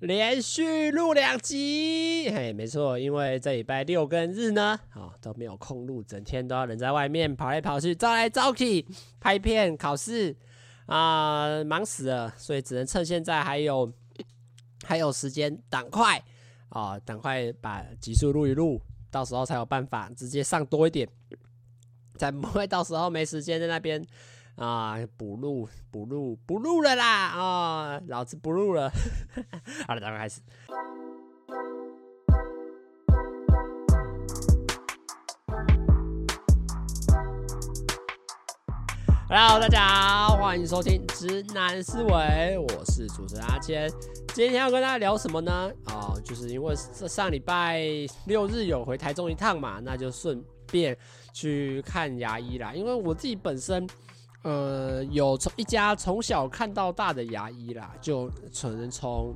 连续录两集，嘿，没错，因为这礼拜六跟日呢，啊都没有空录，整天都要人在外面跑来跑去，招来招去，拍片、考试啊，忙死了，所以只能趁现在还有还有时间，赶快啊，赶快把集数录一录，到时候才有办法直接上多一点，才不会到时候没时间在那边。啊，补录补录补录了啦！啊，老子不录了。好了，咱们开始。Hello，大家好，欢迎收听《直男思维》，我是主持人阿谦。今天要跟大家聊什么呢？啊，就是因为这上礼拜六日有回台中一趟嘛，那就顺便去看牙医啦。因为我自己本身。呃，有从一家从小看到大的牙医啦，就可能从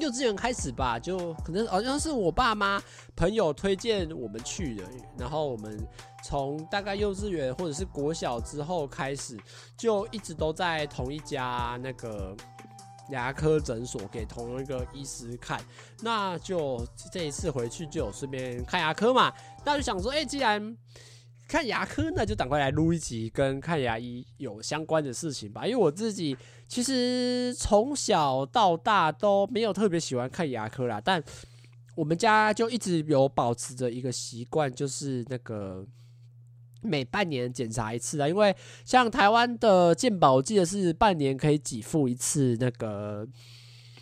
幼稚园开始吧，就可能好像是我爸妈朋友推荐我们去的，然后我们从大概幼稚园或者是国小之后开始，就一直都在同一家那个牙科诊所给同一个医师看，那就这一次回去就有顺便看牙科嘛，那就想说，哎、既然看牙科呢，就赶快来录一集跟看牙医有相关的事情吧。因为我自己其实从小到大都没有特别喜欢看牙科啦，但我们家就一直有保持着一个习惯，就是那个每半年检查一次啊。因为像台湾的健保，我记得是半年可以给付一次那个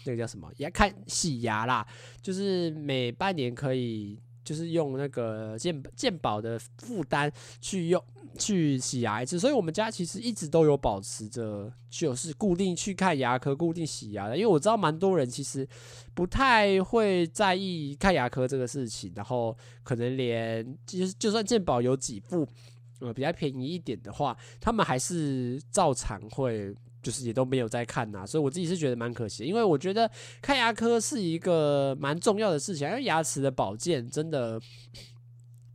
那个叫什么牙看洗牙啦，就是每半年可以。就是用那个健健保的负担去用去洗牙一次，所以我们家其实一直都有保持着，就是固定去看牙科、固定洗牙的。因为我知道蛮多人其实不太会在意看牙科这个事情，然后可能连其实就算健保有几副，呃，比较便宜一点的话，他们还是照常会。就是也都没有在看呐，所以我自己是觉得蛮可惜，因为我觉得看牙科是一个蛮重要的事情，因为牙齿的保健真的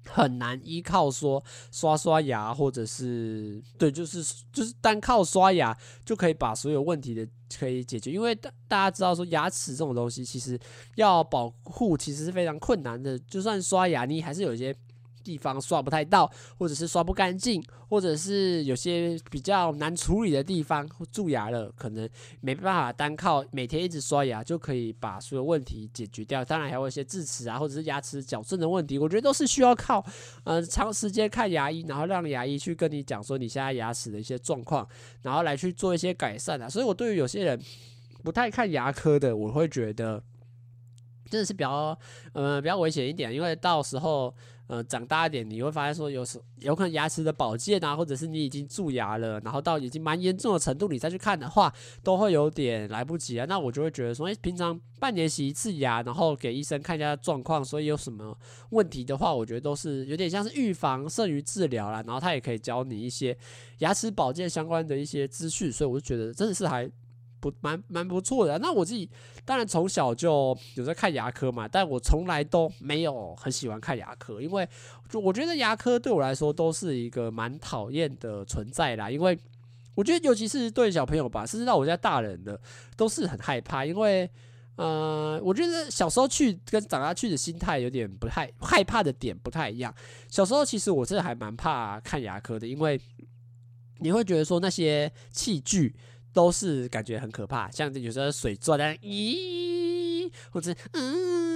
很难依靠说刷刷牙或者是对，就是就是单靠刷牙就可以把所有问题的可以解决，因为大大家知道说牙齿这种东西其实要保护其实是非常困难的，就算刷牙你还是有一些。地方刷不太到，或者是刷不干净，或者是有些比较难处理的地方，蛀牙了，可能没办法单靠每天一直刷牙就可以把所有问题解决掉。当然还有一些智齿啊，或者是牙齿矫正的问题，我觉得都是需要靠呃长时间看牙医，然后让牙医去跟你讲说你现在牙齿的一些状况，然后来去做一些改善啊。所以我对于有些人不太看牙科的，我会觉得真的是比较呃比较危险一点，因为到时候。呃，长大一点，你会发现说有时有可能牙齿的保健啊，或者是你已经蛀牙了，然后到已经蛮严重的程度，你再去看的话，都会有点来不及啊。那我就会觉得说，诶，平常半年洗一次牙，然后给医生看一下状况，所以有什么问题的话，我觉得都是有点像是预防胜于治疗啦。然后他也可以教你一些牙齿保健相关的一些资讯，所以我就觉得真的是还。不蛮蛮不错的。那我自己当然从小就有在看牙科嘛，但我从来都没有很喜欢看牙科，因为就我觉得牙科对我来说都是一个蛮讨厌的存在啦。因为我觉得尤其是对小朋友吧，甚至到我家大人的都是很害怕。因为呃，我觉得小时候去跟长大去的心态有点不太害怕的点不太一样。小时候其实我真的还蛮怕看牙科的，因为你会觉得说那些器具。都是感觉很可怕，像有时候水钻咦，或者嗯，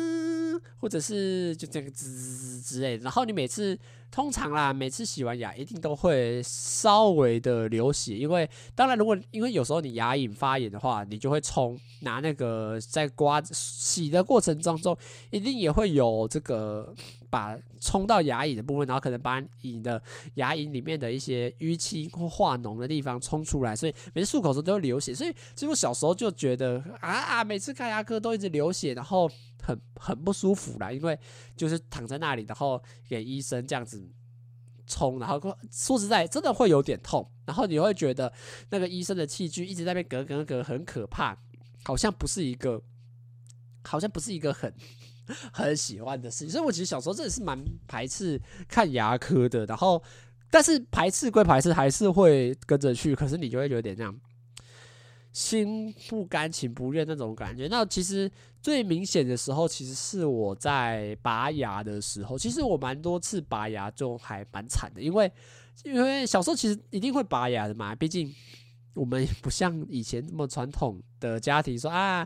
或者是就这个滋之类的。然后你每次通常啦，每次洗完牙一定都会稍微的流血，因为当然如果因为有时候你牙龈发炎的话，你就会冲拿那个在刮洗的过程当中，一定也会有这个。把冲到牙龈的部分，然后可能把你的牙龈里面的一些淤青或化脓的地方冲出来，所以每次漱口的时候都会流血。所以其实我小时候就觉得啊啊，每次看牙科都一直流血，然后很很不舒服啦。因为就是躺在那里，然后给医生这样子冲，然后说实在真的会有点痛，然后你会觉得那个医生的器具一直在那边咯咯咯，很可怕，好像不是一个，好像不是一个很。很喜欢的事情，所以我其实小时候真的是蛮排斥看牙科的。然后，但是排斥归排斥，还是会跟着去。可是你就会有点这样心不甘情不愿那种感觉。那其实最明显的时候，其实是我在拔牙的时候。其实我蛮多次拔牙就还蛮惨的，因为因为小时候其实一定会拔牙的嘛，毕竟我们不像以前这么传统的家庭说啊。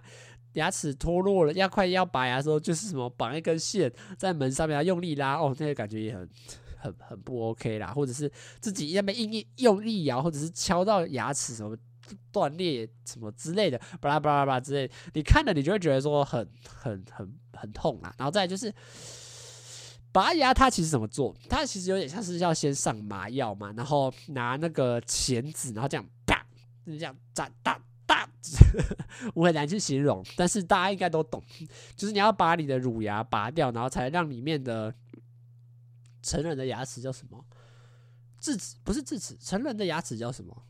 牙齿脱落了，要快要拔牙的时候，就是什么绑一根线在门上面，用力拉哦，那个感觉也很很很不 OK 啦。或者是自己那边硬硬用力咬，或者是敲到牙齿什么断裂什么之类的，巴拉巴拉巴拉之类，你看了你就会觉得说很很很很痛啊。然后再就是拔牙，它其实怎么做？它其实有点像是要先上麻药嘛，然后拿那个钳子，然后这样啪，就是这样斩大。我很难去形容，但是大家应该都懂，就是你要把你的乳牙拔掉，然后才让里面的成人的牙齿叫什么？智齿不是智齿，成人的牙齿叫什么？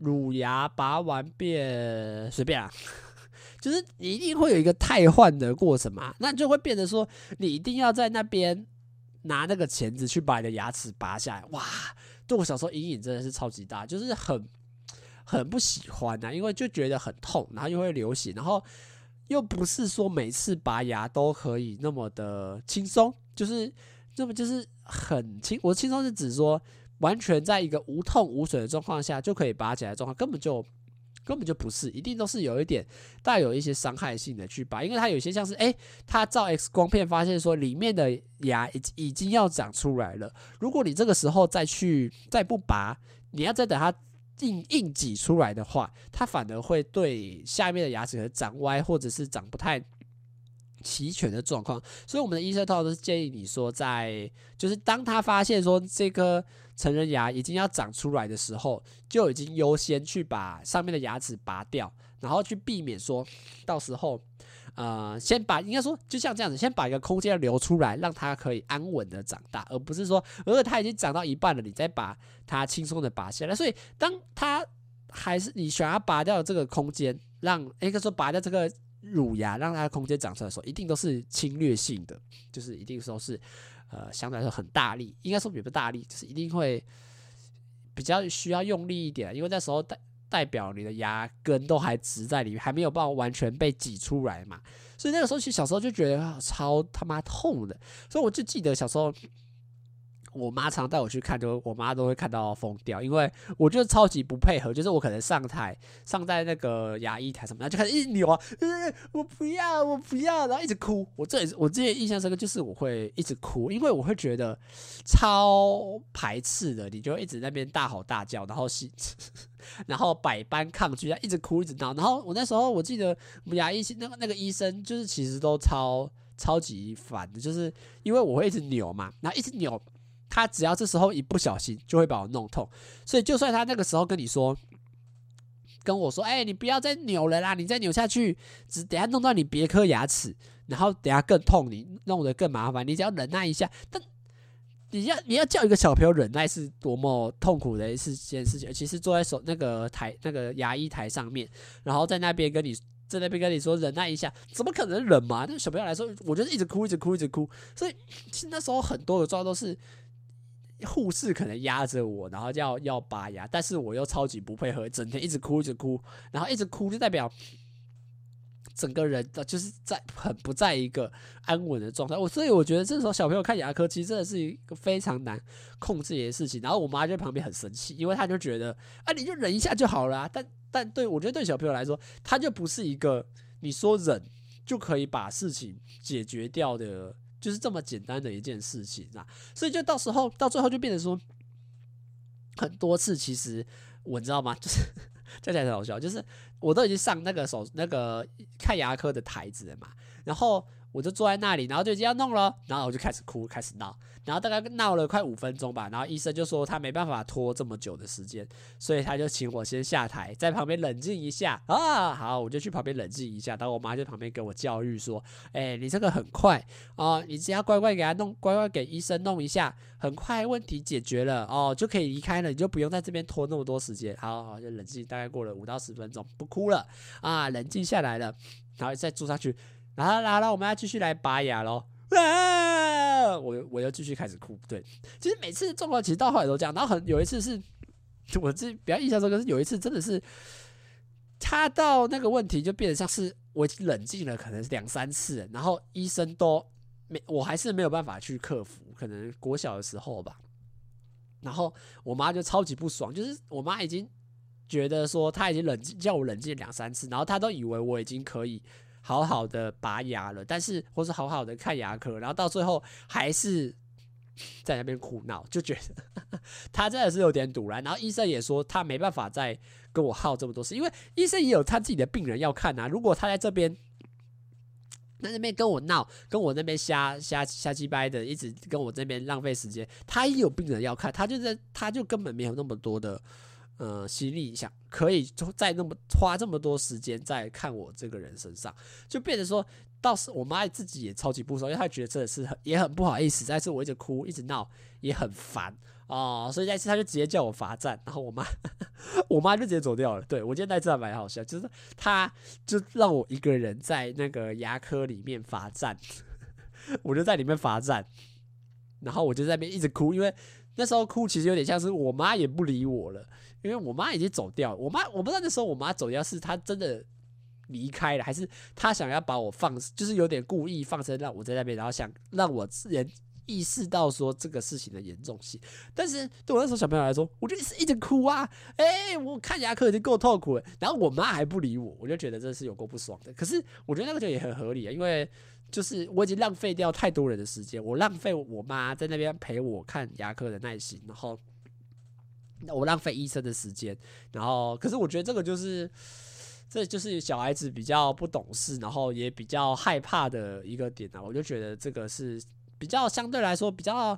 乳牙拔完变随便啊，就是一定会有一个汰换的过程嘛，那就会变得说，你一定要在那边拿那个钳子去把你的牙齿拔下来。哇，对我小时候阴影真的是超级大，就是很。很不喜欢呐、啊，因为就觉得很痛，然后又会流血，然后又不是说每次拔牙都可以那么的轻松，就是那么就是很轻。我轻松是指说完全在一个无痛无损的状况下就可以拔起来的状况，根本就根本就不是，一定都是有一点带有一些伤害性的去拔，因为它有些像是哎，它照 X 光片发现说里面的牙已已经要长出来了，如果你这个时候再去再不拔，你要再等它。硬硬挤出来的话，它反而会对下面的牙齿可能长歪，或者是长不太齐全的状况。所以我们的医生通常都是建议你说，在就是当他发现说这颗成人牙已经要长出来的时候，就已经优先去把上面的牙齿拔掉，然后去避免说到时候。呃，先把应该说，就像这样子，先把一个空间留出来，让它可以安稳的长大，而不是说，如果它已经长到一半了，你再把它轻松的拔下来。所以，当它还是你想要拔掉这个空间，让应该说拔掉这个乳牙，让它空间长出来的时候，一定都是侵略性的，就是一定说是呃相对来说很大力，应该说比较大力，就是一定会比较需要用力一点，因为那时候代表你的牙根都还直在里面，还没有办法完全被挤出来嘛，所以那个时候其实小时候就觉得超他妈痛的，所以我就记得小时候。我妈常带我去看，就我妈都会看到疯掉，因为我就超级不配合，就是我可能上台上在那个牙医台什么，然后就开始一直扭啊，呃，我不要，我不要，然后一直哭。我这我之前印象深刻，就是我会一直哭，因为我会觉得超排斥的，你就一直在那边大吼大叫，然后是，然后百般抗拒，一直哭一直闹。然后我那时候我记得我们牙医那个那个医生，就是其实都超超级烦的，就是因为我会一直扭嘛，然后一直扭。他只要这时候一不小心，就会把我弄痛。所以，就算他那个时候跟你说，跟我说：“哎，你不要再扭了啦，你再扭下去，只等下弄到你别颗牙齿，然后等下更痛，你弄得更麻烦。你只要忍耐一下。”但你要你要叫一个小朋友忍耐，是多么痛苦的一件事情。其实坐在手那个台那个牙医台上面，然后在那边跟你在那边跟你说忍耐一下，怎么可能忍嘛？那小朋友来说，我就是一直哭，一直哭，一直哭。所以其实那时候很多的状况都是。护士可能压着我，然后要要拔牙，但是我又超级不配合，整天一直哭一直哭，然后一直哭就代表整个人的就是在很不在一个安稳的状态。我所以我觉得这时候小朋友看牙科其实真的是一个非常难控制的事情。然后我妈就在旁边很生气，因为她就觉得啊，你就忍一下就好了。但 但对我觉得对小朋友来说，他就不是一个你说忍就可以把事情解决掉的。就是这么简单的一件事情啊，所以就到时候到最后就变成说，很多次其实我知道吗？就是这才很好笑，就是我都已经上那个手那个看牙科的台子了嘛，然后我就坐在那里，然后就已经要弄了，然后我就开始哭，开始闹。然后大概闹了快五分钟吧，然后医生就说他没办法拖这么久的时间，所以他就请我先下台，在旁边冷静一下啊。好，我就去旁边冷静一下。然后我妈就旁边给我教育说：“哎，你这个很快哦，你只要乖乖给他弄，乖乖给医生弄一下，很快问题解决了哦，就可以离开了，你就不用在这边拖那么多时间。”好好，就冷静，大概过了五到十分钟，不哭了啊，冷静下来了，然后再坐上去，然后然后我们要继续来拔牙喽。啊！我我又继续开始哭。对，其实每次状况其实到后来都这样。然后很有一次是，我自己比较印象深刻是有一次真的是他到那个问题就变得像是我已经冷静了，可能是两三次，然后医生都没，我还是没有办法去克服。可能国小的时候吧，然后我妈就超级不爽，就是我妈已经觉得说她已经冷静，叫我冷静两三次，然后她都以为我已经可以好好的拔牙了，但是或是好好的看牙科，然后到最后还是。在那边哭闹，就觉得 他真的是有点赌烂。然后医生也说他没办法再跟我耗这么多事，因为医生也有他自己的病人要看啊。如果他在这边在那边跟我闹，跟我那边瞎瞎瞎鸡掰的，一直跟我这边浪费时间，他也有病人要看，他就在他就根本没有那么多的呃心力想可以再那么花这么多时间在看我这个人身上，就变成说。到时我妈自己也超级不爽，因为她觉得真的是也很不好意思。但是我一直哭一直闹也很烦哦，所以那次她就直接叫我罚站，然后我妈 我妈就直接走掉了。对，我今天那次还蛮好笑，就是她就让我一个人在那个牙科里面罚站，我就在里面罚站，然后我就在那边一直哭，因为那时候哭其实有点像是我妈也不理我了，因为我妈已经走掉了。我妈我不知道那时候我妈走掉是她真的。离开了，还是她想要把我放，就是有点故意放生让我在那边，然后想让我自然意识到说这个事情的严重性。但是对我那时候小朋友来说，我就一直一直哭啊，哎、我看牙科已经够痛苦了，然后我妈还不理我，我就觉得这是有够不爽的。可是我觉得那个就也很合理啊，因为就是我已经浪费掉太多人的时间，我浪费我妈在那边陪我看牙科的耐心，然后我浪费医生的时间，然后可是我觉得这个就是。这就是小孩子比较不懂事，然后也比较害怕的一个点啊。我就觉得这个是比较相对来说比较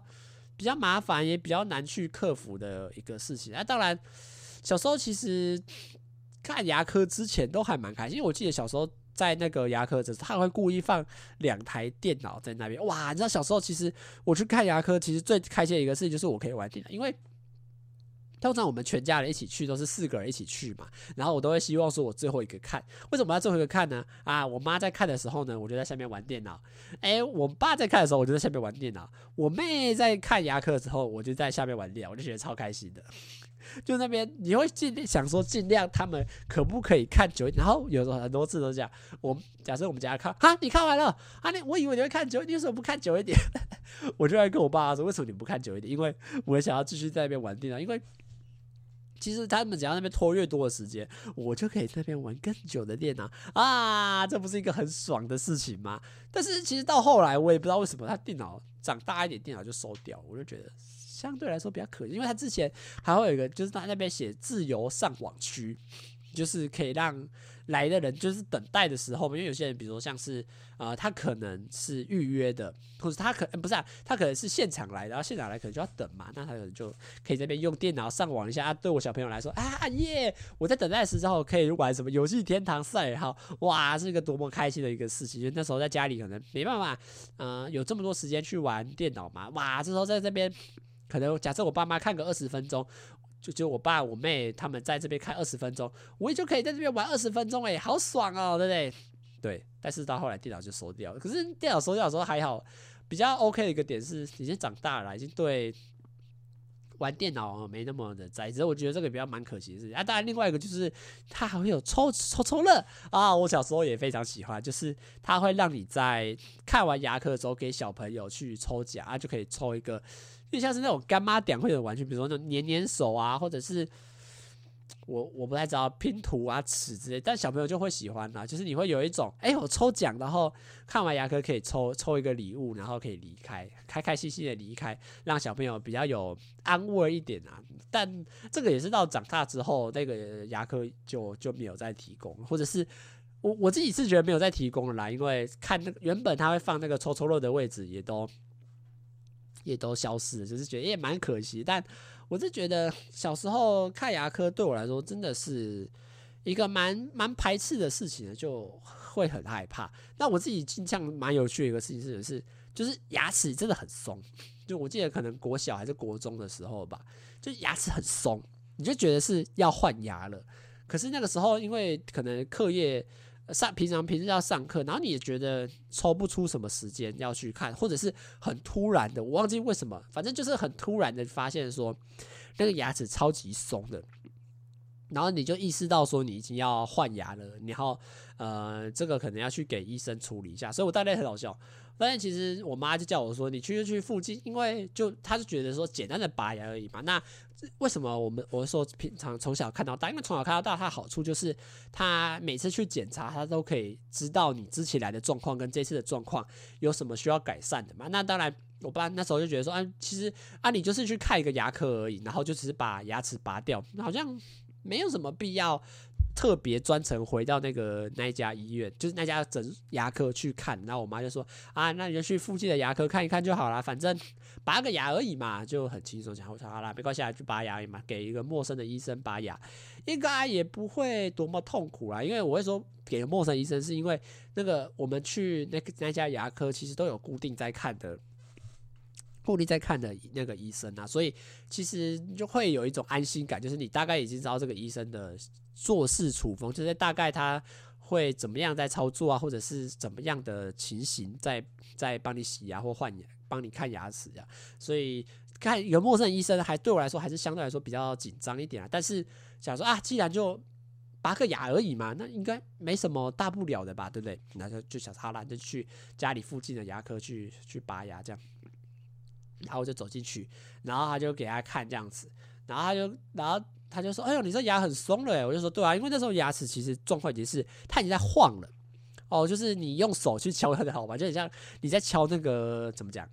比较麻烦，也比较难去克服的一个事情。那、当然，小时候其实看牙科之前都还蛮开心，因为我记得小时候在那个牙科，他会故意放两台电脑在那边。哇，你知道小时候其实我去看牙科，其实最开心的一个事情就是我可以玩电脑，因为。通常我们全家人一起去都是四个人一起去嘛，然后我都会希望说我最后一个看。为什么要最后一个看呢？啊，我妈在看的时候呢，我就在下面玩电脑。诶，我爸在看的时候，我就在下面玩电脑。我妹在看牙科的时候，我就在下面玩电脑，我就觉得超开心的。就那边你会尽量想说尽量他们可不可以看久一点，然后有时候很多次都这样。我假设我们家看，哈，你看完了啊？你我以为你会看久，你为什么不看久一点？我就会跟我爸说，为什么你不看久一点？因为我想要继续在那边玩电脑，因为。其实他们只要那边拖越多的时间，我就可以那边玩更久的电脑啊！这不是一个很爽的事情吗？但是其实到后来，我也不知道为什么他电脑长大一点，电脑就收掉，我就觉得相对来说比较可惜，因为他之前还会有一个，就是他那边写自由上网区，就是可以让。来的人就是等待的时候，因为有些人，比如说像是，呃，他可能是预约的，或者他可不是啊，他可能是现场来的，然后现场来可能就要等嘛，那他可能就可以这边用电脑上网一下。啊，对我小朋友来说啊耶，我在等待的时候可以玩什么游戏天堂赛号，哇，是一个多么开心的一个事情。因为那时候在家里可能没办法，嗯、有这么多时间去玩电脑嘛，哇，这时候在这边可能假设我爸妈看个二十分钟。就就我爸我妹他们在这边开二十分钟，我也就可以在这边玩二十分钟，哎，好爽哦，对不对？对，但是到后来电脑就收掉了。可是电脑收掉的时候还好，比较 OK 的一个点是，已经长大了，已经对玩电脑没那么的在。只是我觉得这个比较蛮可惜的事情啊。当然，另外一个就是它还会有抽抽抽乐啊，我小时候也非常喜欢，就是它会让你在看完牙科的时候给小朋友去抽奖啊，就可以抽一个。就像是那种干妈点会的玩具，比如说那种黏黏手啊，或者是我我不太知道拼图啊、尺之类，但小朋友就会喜欢啊。就是你会有一种，哎、我抽奖，然后看完牙科可以抽抽一个礼物，然后可以离开，开开心心的离开，让小朋友比较有安慰一点啊。但这个也是到长大之后，那个牙科就就没有再提供，或者是我我自己是觉得没有再提供了啦，因为看那个原本他会放那个抽抽乐的位置也都。也都消失了，就是觉得也蛮可惜。但我是觉得小时候看牙科对我来说真的是一个蛮蛮排斥的事情，就会很害怕。那我自己印象蛮有趣的一个事情是，是就是牙齿真的很松。就我记得可能国小还是国中的时候吧，就牙齿很松，你就觉得是要换牙了。可是那个时候因为可能课业。上平常平时要上课，然后你也觉得抽不出什么时间要去看，或者是很突然的，我忘记为什么，反正就是很突然的发现说那个牙齿超级松的，然后你就意识到说你已经要换牙了，然后呃，这个可能要去给医生处理一下。所以我大概很好笑，发现其实我妈就叫我说，你去就去附近，因为就她是觉得说简单的拔牙而已嘛。那为什么我们我说平常从小看到大，因为从小看到大，它好处就是他每次去检查，他都可以知道你之前来的状况跟这次的状况有什么需要改善的嘛。那当然，我爸那时候就觉得说，啊，其实啊，你就是去看一个牙科而已，然后就只是把牙齿拔掉，好像。没有什么必要特别专程回到那个那一家医院，就是那家整牙科去看。然后我妈就说：“啊，那你就去附近的牙科看一看就好了，反正拔个牙而已嘛，就很轻松。”讲我说：“好啦，没关系，去拔牙而已嘛，给一个陌生的医生拔牙，应该也不会多么痛苦啦。因为我会说给陌生医生，是因为那个我们去那个那家牙科其实都有固定在看的。”护理在看的那个医生啊，所以其实就会有一种安心感，就是你大概已经知道这个医生的做事处风，就是大概他会怎么样在操作啊，或者是怎么样的情形在在帮你洗牙或换牙，帮你看牙齿呀。所以看一个陌生医生，还对我来说还是相对来说比较紧张一点啊。但是想说啊，既然就拔个牙而已嘛，那应该没什么大不了的吧，对不对？那就就想好了，就去家里附近的牙科去去拔牙这样。然后我就走进去，然后他就给他看这样子，然后他就，然后他就说：“哎呦，你这牙很松了。”我就说：“对啊，因为那时候牙齿其实状况已经是它已经在晃了哦，就是你用手去敲它的好吧，就很像你在敲那个怎么讲，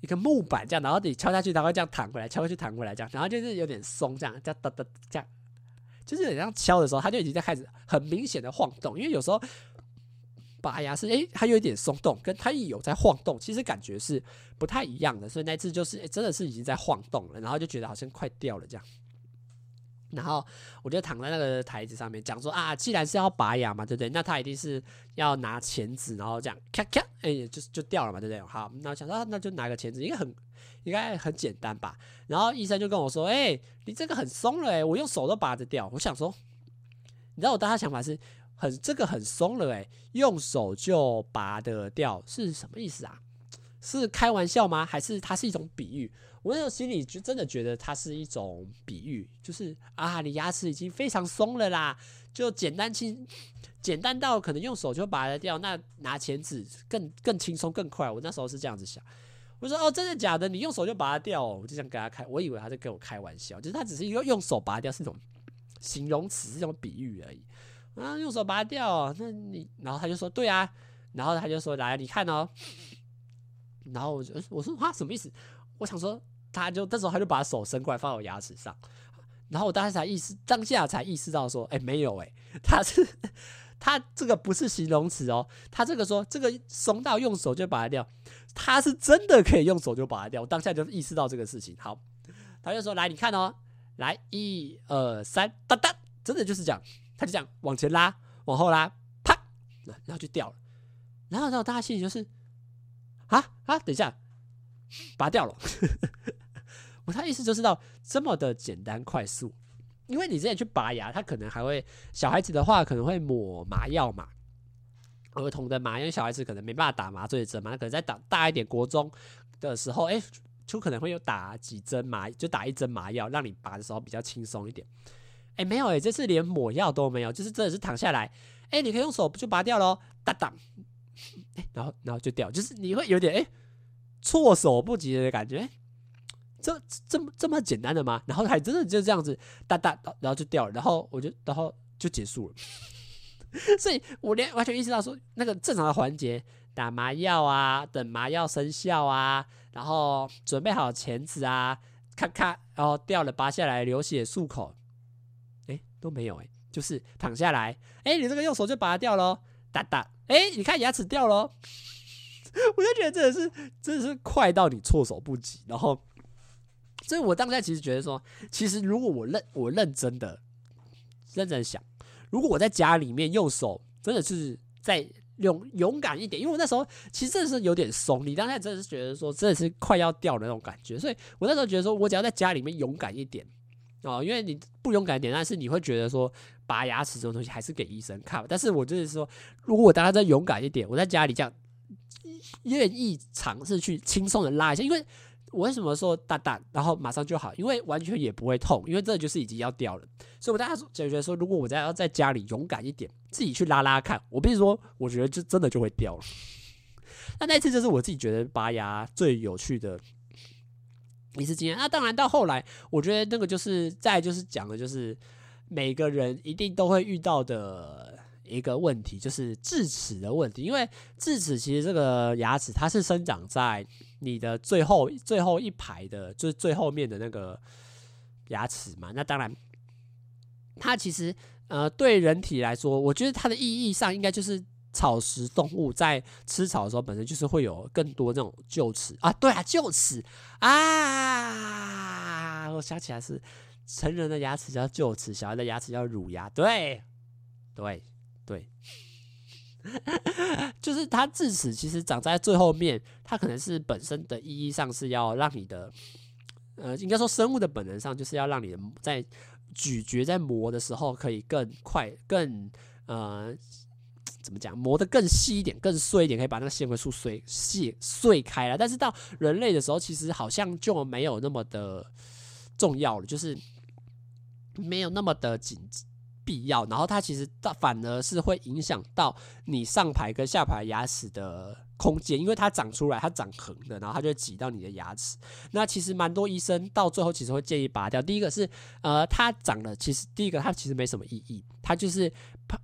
一个木板这样，然后你敲下去，它会这样弹回来，敲下去弹回来这样，然后就是有点松这样，这样哒哒这样，就是有点像敲的时候，它就已经在开始很明显的晃动，因为有时候。”拔牙是诶，它有一点松动，跟它一有在晃动，其实感觉是不太一样的。所以那次就是诶，真的是已经在晃动了，然后就觉得好像快掉了这样。然后我就躺在那个台子上面讲说啊，既然是要拔牙嘛，对不对？那他一定是要拿钳子，然后这样咔咔，哎，就就掉了嘛，对不对？好，那我想说那就拿个钳子，应该很应该很简单吧？然后医生就跟我说，哎，你这个很松了，哎，我用手都拔得掉。我想说，你知道我当时想法是。很这个很松了诶，用手就拔得掉是什么意思啊？是开玩笑吗？还是它是一种比喻？我那时候心里就真的觉得它是一种比喻，就是啊，你牙齿已经非常松了啦，就简单轻，简单到可能用手就拔得掉，那拿钳子更更轻松更快。我那时候是这样子想，我说哦，真的假的？你用手就拔得掉哦？我就想跟他开，我以为他在跟我开玩笑，就是他只是一个用手拔掉是一种形容词，是一种比喻而已。啊，用手拔掉，那你，然后他就说，对啊，然后他就说，来，你看哦，然后我就我说，啊，什么意思？我想说，他就这时候他就把手伸过来放我牙齿上，然后我当时才意识，当下才意识到说，哎，没有，哎，他是他这个不是形容词哦，他这个说这个松到用手就拔掉，他是真的可以用手就拔掉，我当下就意识到这个事情。好，他就说，来，你看哦，来，一二三，哒哒，真的就是这样。他就这样往前拉，往后拉，啪，然后就掉了。然后，然后大家心里就是，啊啊，等一下，拔掉了。我他意思就是到这么的简单快速，因为你之前去拔牙，他可能还会小孩子的话可能会抹麻药嘛，儿童的麻药，因为小孩子可能没办法打麻醉针嘛，可能在打大一点国中的时候，哎，就可能会有打几针麻，就打一针麻药，让你拔的时候比较轻松一点。哎，没有哎，这次连抹药都没有，就是真的是躺下来，哎，你可以用手就拔掉喽，哒哒，哎，然后然后就掉，就是你会有点哎措手不及的感觉，这这么这么简单的吗？然后还真的就这样子哒哒，然后就掉了，然后我就然后就结束了，所以我连完全意识到说那个正常的环节，打麻药啊，等麻药生效啊，然后准备好钳子啊，咔咔，然后掉了，拔下来，流血漱口。哎都没有哎、就是躺下来，哎、你这个用手就拔掉喽，哒哒，哎、你看牙齿掉喽，我就觉得真的是真的是快到你措手不及。然后，所以我当下其实觉得说，其实如果我认我认真的认真想，如果我在家里面用手，真的是在勇勇敢一点，因为我那时候其实真的是有点松，你当下真的是觉得说真的是快要掉的那种感觉，所以我那时候觉得说我只要在家里面勇敢一点。哦，因为你不勇敢点，但是你会觉得说拔牙齿这种东西还是给医生看。但是我就是说，如果我当他再勇敢一点，我在家里这样愿意尝试去轻松的拉一下，因为我为什么说大胆，然后马上就好？因为完全也不会痛，因为这就是已经要掉了。所以我大家解决说，如果我在要在家里勇敢一点，自己去拉拉看，我必须说，我觉得就真的就会掉了。那那次就是我自己觉得拔牙最有趣的一次经验。那当然到后来，我觉得那个就是再就是讲的就是每个人一定都会遇到的一个问题，就是智齿的问题。因为智齿其实这个牙齿它是生长在你的最后最后一排的，就是最后面的那个牙齿嘛。那当然，它其实呃对人体来说，我觉得它的意义上应该就是。草食动物在吃草的时候，本身就是会有更多那种臼齿。啊，对啊，臼齿。啊，我想起来是成人的牙齿叫臼齿，小孩的牙齿叫乳牙，对，对，对，就是它智齿其实长在最后面，它可能是本身的意义上是要让你的，呃，应该说生物的本能上就是要让你的在咀嚼在磨的时候可以更快，更呃。怎么讲？磨得更细一点，更碎一点，可以把那个纤维素碎细碎开了。但是到人类的时候，其实好像就没有那么的重要了，就是没有那么的紧必要。然后它其实它反而是会影响到你上排跟下排牙齿的空间，因为它长出来，它长横的，然后它就挤到你的牙齿。那其实蛮多医生到最后其实会建议拔掉。第一个是，呃，它长了，其实第一个它其实没什么意义，它就是，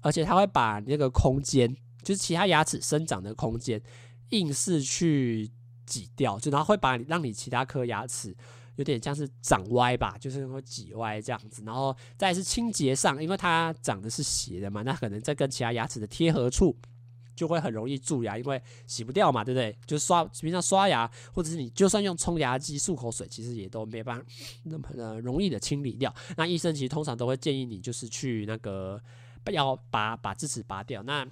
而且它会把那个空间，就是其他牙齿生长的空间，硬是去挤掉，就然后会把你让你其他颗牙齿有点像是长歪吧，就是会挤歪这样子。然后再是清洁上，因为它长的是斜的嘛，那可能在跟其他牙齿的贴合处。就会很容易蛀牙，因为洗不掉嘛，对不对？就刷平常刷牙，或者是你就算用冲牙机漱口水，其实也都没办法那么呃容易的清理掉。那医生其实通常都会建议你，就是去那个要把把智齿拔掉。那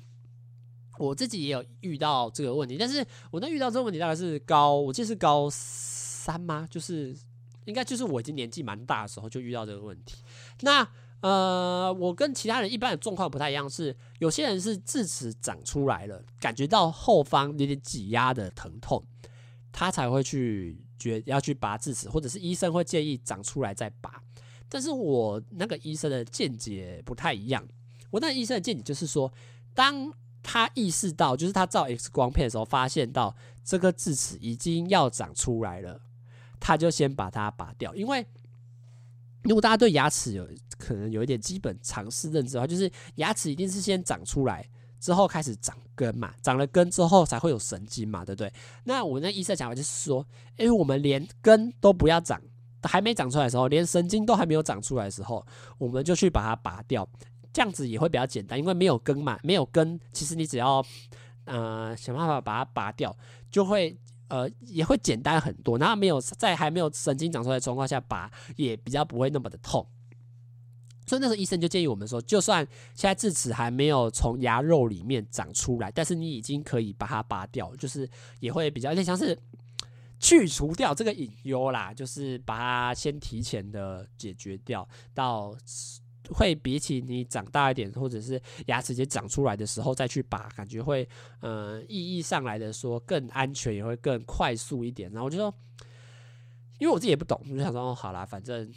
我自己也有遇到这个问题，但是我那遇到这个问题大概是高，我记得是高三吗？就是应该就是我已经年纪蛮大的时候就遇到这个问题。那呃，我跟其他人一般的状况不太一样，是有些人是智齿长出来了，感觉到后方有点挤压的疼痛，他才会去觉要去拔智齿，或者是医生会建议长出来再拔。但是我那个医生的见解不太一样，我那医生的见解就是说，当他意识到，就是他照 X 光片的时候，发现到这个智齿已经要长出来了，他就先把它拔掉，因为。如果大家对牙齿有可能有一点基本常识认知的话，就是牙齿一定是先长出来之后开始长根嘛，长了根之后才会有神经嘛，对不对？那我那医生讲法就是说，因为我们连根都不要长，还没长出来的时候，连神经都还没有长出来的时候，我们就去把它拔掉，这样子也会比较简单，因为没有根嘛，没有根，其实你只要呃想办法把它拔掉，就会。呃，也会简单很多，然后没有在还没有神经长出来的状况下拔，也比较不会那么的痛。所以那时候医生就建议我们说，就算现在智齿还没有从牙肉里面长出来，但是你已经可以把它拔掉，就是也会比较有点像是去除掉这个隐忧啦，就是把它先提前的解决掉到。会比起你长大一点，或者是牙齿直接长出来的时候再去拔，感觉会，呃，意义上来的说更安全，也会更快速一点。然后我就说，因为我自己也不懂，我就想说，哦，好啦，反正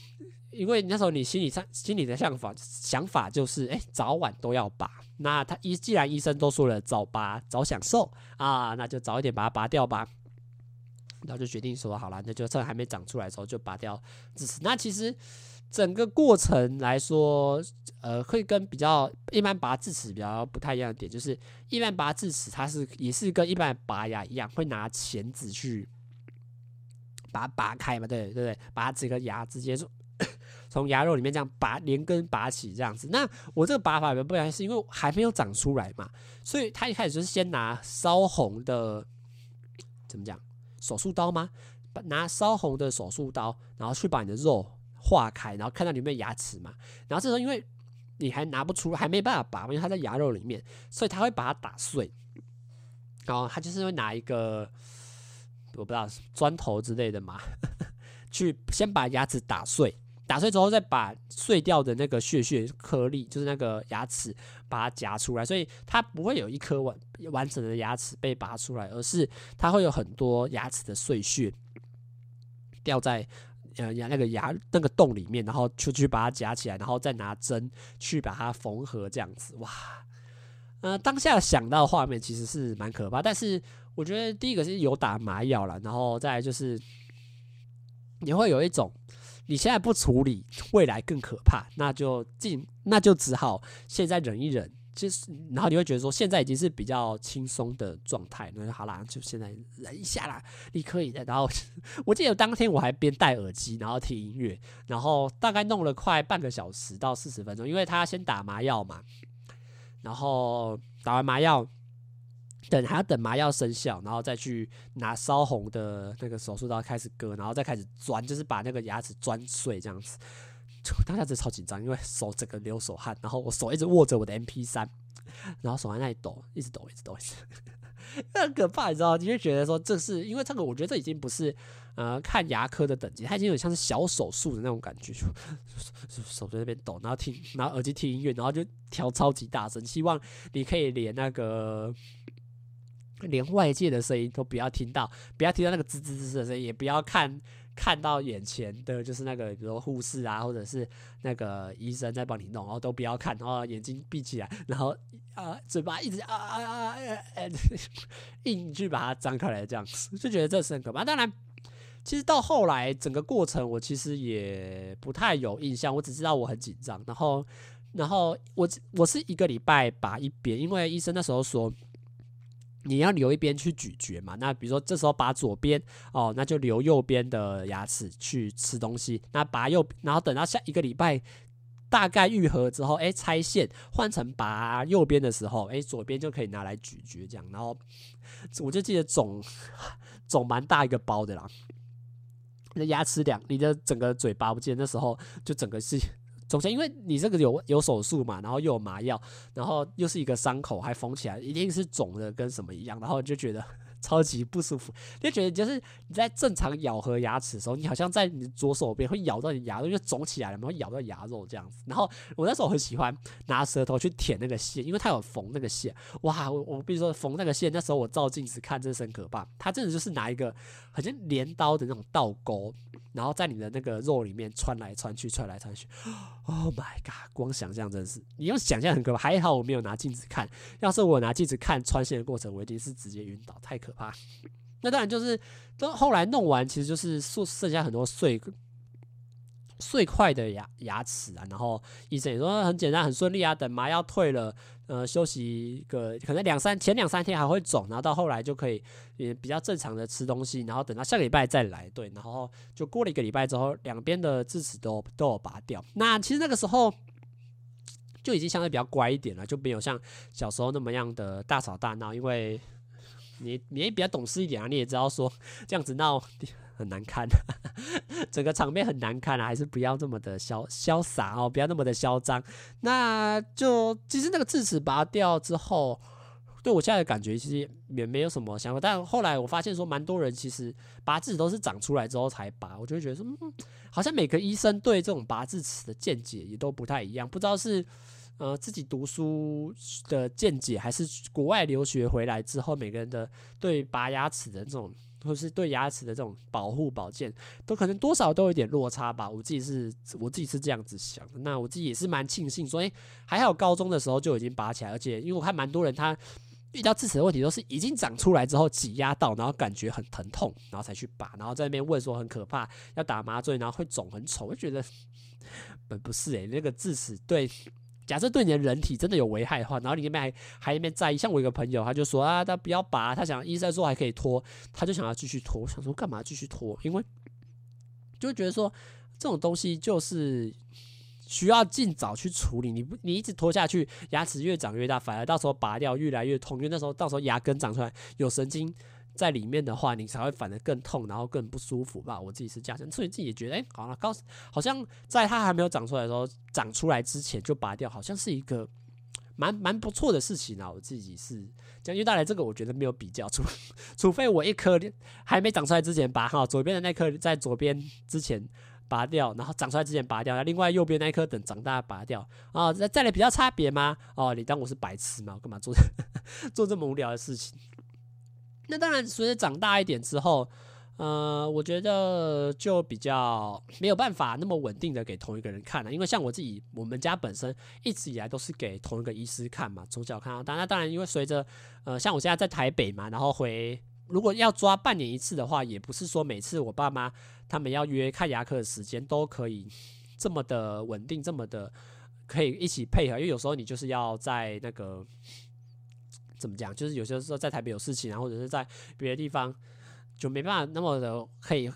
因为那时候你心里上心里的想法想法就是，哎，早晚都要拔。那他医既然医生都说了早拔早享受啊，那就早一点把它拔掉吧。然后就决定说，好了，那就趁还没长出来的时候就拔掉智齿。那其实。整个过程来说，呃，会跟比较一般拔智齿比较不太一样的点，就是一般拔智齿，它是也是跟一般拔牙一样，会拿钳子去把它拔开嘛，对对对，把它这个牙直接从 从牙肉里面这样拔连根拔起这样子。那我这个拔法比较不一样，是因为还没有长出来嘛，所以他一开始就是先拿烧红的怎么讲手术刀吗？拿烧红的手术刀，然后去把你的肉。化开，然后看到里面牙齿嘛，然后这时候因为你还拿不出，还没办法拔，因为它在牙肉里面，所以他会把它打碎。然后他就是会拿一个我不知道砖头之类的嘛，去先把牙齿打碎，打碎之后再把碎掉的那个屑屑颗粒，就是那个牙齿把它夹出来，所以它不会有一颗完完整的牙齿被拔出来，而是它会有很多牙齿的碎屑。掉在呃牙那个牙那个洞里面，然后出去把它夹起来，然后再拿针去把它缝合，这样子哇。呃，当下想到画面其实是蛮可怕，但是我觉得第一个是有打麻药了，然后再就是你会有一种你现在不处理，未来更可怕，那就尽那就只好现在忍一忍。就是，然后你会觉得说现在已经是比较轻松的状态，那好啦，就现在忍一下啦，你可以的。然后 我记得当天我还边戴耳机，然后听音乐，然后大概弄了快半个小时到四十分钟，因为他先打麻药嘛，然后打完麻药，等还要等麻药生效，然后再去拿烧红的那个手术刀开始割，然后再开始钻，就是把那个牙齿钻碎这样子。就当下真的超紧张，因为手整个流手汗，然后我手一直握着我的 MP3，然后手在那里抖，一直抖，一直抖，一直抖，很可怕，你知道？你就觉得说这是因为这个，我觉得这已经不是呃看牙科的等级，它已经有像是小手术的那种感觉，就 手在那边抖，然后听，然后耳机听音乐，然后就调超级大声，希望你可以连那个连外界的声音都不要听到，不要听到那个吱吱吱的声音，也不要看。看到眼前的就是那个，比如说护士啊，或者是那个医生在帮你弄，然后都不要看，然后眼睛闭起来，然后啊，嘴巴一直啊啊啊啊，硬去把它张开来，这样子就觉得这是很可怕。当然，其实到后来整个过程，我其实也不太有印象，我只知道我很紧张。然后，然后我我是一个礼拜拔一边，因为医生那时候说。你要留一边去咀嚼嘛？那比如说这时候拔左边哦，那就留右边的牙齿去吃东西。那拔右，然后等到下一个礼拜大概愈合之后，哎，拆线换成拔右边的时候，哎，左边就可以拿来咀嚼这样。然后我就记得肿 肿蛮大一个包的啦，你的牙齿两，你的整个嘴巴，我记得那时候就整个是。首先，因为你这个有有手术嘛，然后又有麻药，然后又是一个伤口，还缝起来，一定是肿的跟什么一样，然后就觉得。超级不舒服，就觉得就是你在正常咬合牙齿的时候，你好像在你左手边会咬到你牙肉，就肿起来了，然后咬到牙肉这样子。然后我那时候很喜欢拿舌头去舔那个线，因为它有缝那个线。哇，我我比如说缝那个线，那时候我照镜子看，真是很可怕。它真的就是拿一个好像镰刀的那种倒钩，然后在你的那个肉里面穿来穿去，穿来穿去。Oh my god！光想象真是，你用想象很可怕。还好我没有拿镜子看，要是我拿镜子看穿线的过程，我一定是直接晕倒，太可怕。那当然就是，都后来弄完，其实就是剩剩下很多碎碎块的牙牙齿啊。然后医生也说很简单，很顺利啊。等麻药退了，呃，休息一个可能两三前两三天还会肿，然后到后来就可以也比较正常的吃东西。然后等到下个礼拜再来，对，然后就过了一个礼拜之后，两边的智齿都都有拔掉。那其实那个时候就已经相对比较乖一点了，就没有像小时候那么样的大吵大闹，因为。你你也比较懂事一点啊，你也知道说这样子闹很难看，整个场面很难看啊，还是不要这么的潇潇洒哦，不要那么的嚣张。那就其实那个智齿拔掉之后，对我现在的感觉其实也没有什么想法。但后来我发现说，蛮多人其实拔智齿都是长出来之后才拔，我就会觉得说，嗯，好像每个医生对这种拔智齿的见解也都不太一样，不知道是。呃，自己读书的见解，还是国外留学回来之后，每个人的对拔牙齿的这种，或是对牙齿的这种保护保健，都可能多少都有点落差吧。我自己是，我自己是这样子想的。那我自己也是蛮庆幸，所以还好高中的时候就已经拔起来，而且因为我看蛮多人他遇到智齿的问题，都是已经长出来之后挤压到，然后感觉很疼痛，然后才去拔，然后在那边问说很可怕，要打麻醉，然后会肿很丑，我就觉得 不不是诶、那个智齿对。假设对你的人体真的有危害的话，然后你那边还还一边在意，像我一个朋友，他就说啊，他不要拔，他想医生说还可以拖，他就想要继续拖。我想说干嘛继续拖？因为就觉得说这种东西就是需要尽早去处理，你不你一直拖下去，牙齿越长越大，反而到时候拔掉越来越痛，因为那时候到时候牙根长出来有神经。在里面的话，你才会反而更痛，然后更不舒服吧？我自己是这样，所以自己也觉得，哎、好了，高好像在它还没有长出来的时候，长出来之前就拔掉，好像是一个蛮蛮不错的事情啊。我自己是这样，因为带来这个，我觉得没有比较，除 除非我一颗还没长出来之前拔哈，左边的那颗在左边之前拔掉，然后长出来之前拔掉，另外右边那颗等长大拔掉啊。再再来比较差别吗？哦，你当我是白痴吗？我干嘛做 做这么无聊的事情？那当然，随着长大一点之后，呃，我觉得就比较没有办法那么稳定的给同一个人看了，因为像我自己，我们家本身一直以来都是给同一个医师看嘛，从小看到大。那当然，因为随着呃，像我现在在台北嘛，然后回如果要抓半年一次的话，也不是说每次我爸妈他们要约看牙科的时间都可以这么的稳定，这么的可以一起配合，因为有时候你就是要在那个怎么讲，就是有些时候在台北有事情啊，或者是在别的地方。就没办法那么的可以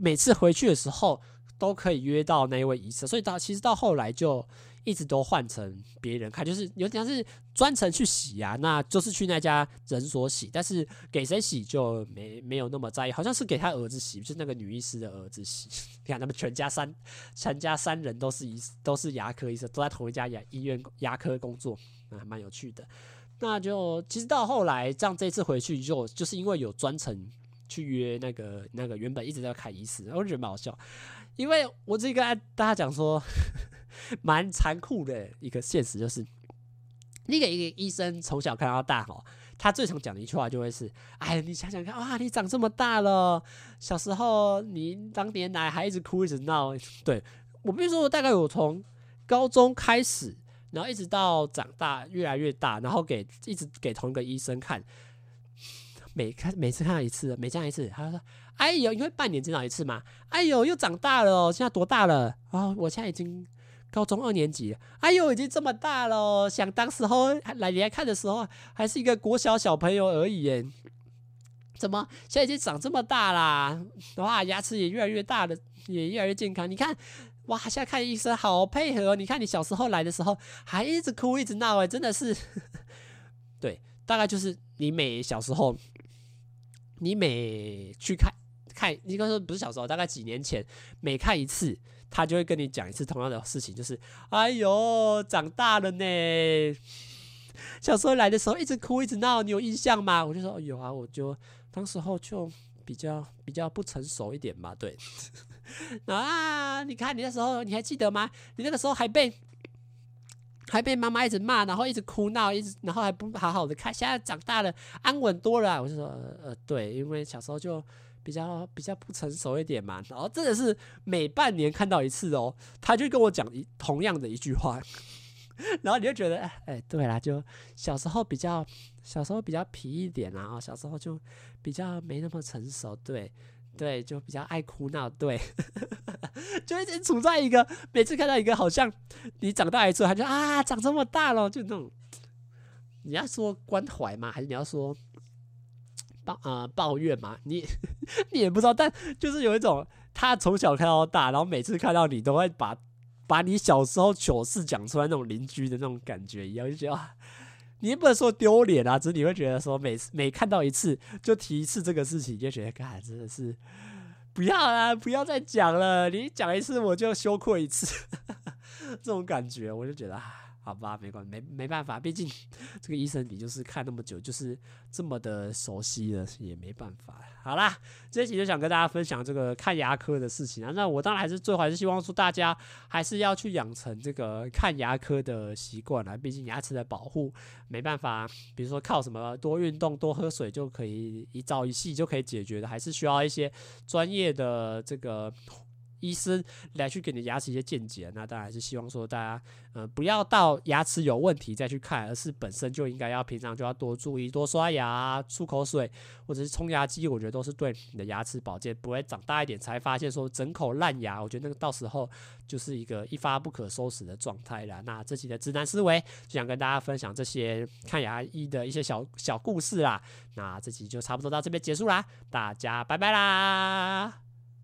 每次回去的时候都可以约到那一位医生，所以到其实到后来就一直都换成别人看，就是有点像是专程去洗啊，那就是去那家诊所洗，但是给谁洗就没没有那么在意，好像是给他儿子洗，就是那个女医师的儿子洗。你看他们全家三全家三人都是医都是牙科医生，都在同一家牙医院牙科工作，那还蛮有趣的。那就其实到后来这样这次回去就就是因为有专程。去约那个那个原本一直在看医师，我觉得蛮好笑，因为我这个跟大家讲说，蛮残酷的一个现实就是，那个一个医生从小看到大哈，他最常讲的一句话就会是：哎，你想想看，哇，你长这么大了，小时候你当年来还一直哭一直闹，对，我比如说我大概我从高中开始，然后一直到长大越来越大，然后给一直给同一个医生看。每看每次看到一次，每见一次，他说：“哎呦，因为半年见到一次嘛，哎呦，又长大了哦，现在多大了？哦，我现在已经高中二年级了。哎呦，已经这么大了，想当时候来你来看的时候，还是一个国小小朋友而已耶，怎么现在已经长这么大啦？哇，牙齿也越来越大了，也越来越健康。你看，哇，现在看医生好配合。你看你小时候来的时候，还一直哭一直闹，哎，真的是，对，大概就是你每小时候。”你每去看看，应该说不是小时候，大概几年前，每看一次，他就会跟你讲一次同样的事情，就是，哎呦，长大了呢。小时候来的时候一直哭一直闹，你有印象吗？我就说有啊，我就当时候就比较比较不成熟一点嘛，对。啊，你看你那时候你还记得吗？你那个时候还被。还被妈妈一直骂，然后一直哭闹，一直然后还不好好的看。现在长大了，安稳多了。我就说，呃，对，因为小时候就比较比较不成熟一点嘛。然后真的是每半年看到一次哦，他就跟我讲一同样的一句话，然后你就觉得，哎，对啦，就小时候比较小时候比较皮一点啦啊，小时候就比较没那么成熟，对。对，就比较爱哭闹，对，就一直处在一个每次看到一个好像你长大一次，他就啊长这么大了，就那种你要说关怀吗？还是你要说抱呃抱怨吗？你 你也不知道，但就是有一种他从小看到大，然后每次看到你都会把把你小时候糗事讲出来那种邻居的那种感觉一样，就觉得啊。你也不能说丢脸啊，只是你会觉得说每次每看到一次就提一次这个事情，就觉得，哎，真的是不要啦，不要再讲了，你讲一次我就羞愧一次，这种感觉我就觉得。好吧，没关，没没办法，毕竟 这个医生你就是看那么久，就是这么的熟悉了，也没办法。好啦，这一集就想跟大家分享这个看牙科的事情啊。那我当然还是最后还是希望说大家还是要去养成这个看牙科的习惯啦。毕竟牙齿的保护没办法，比如说靠什么多运动、多喝水就可以一朝一夕就可以解决的，还是需要一些专业的这个。医生来去给你牙齿一些见解，那当然是希望说大家，呃，不要到牙齿有问题再去看，而是本身就应该要平常就要多注意，多刷牙、漱口水，或者是冲牙机，我觉得都是对你的牙齿保健，不会长大一点才发现说整口烂牙，我觉得那个到时候就是一个一发不可收拾的状态了。那这期的直男思维就想跟大家分享这些看牙医的一些小小故事啦。那这期就差不多到这边结束啦，大家拜拜啦。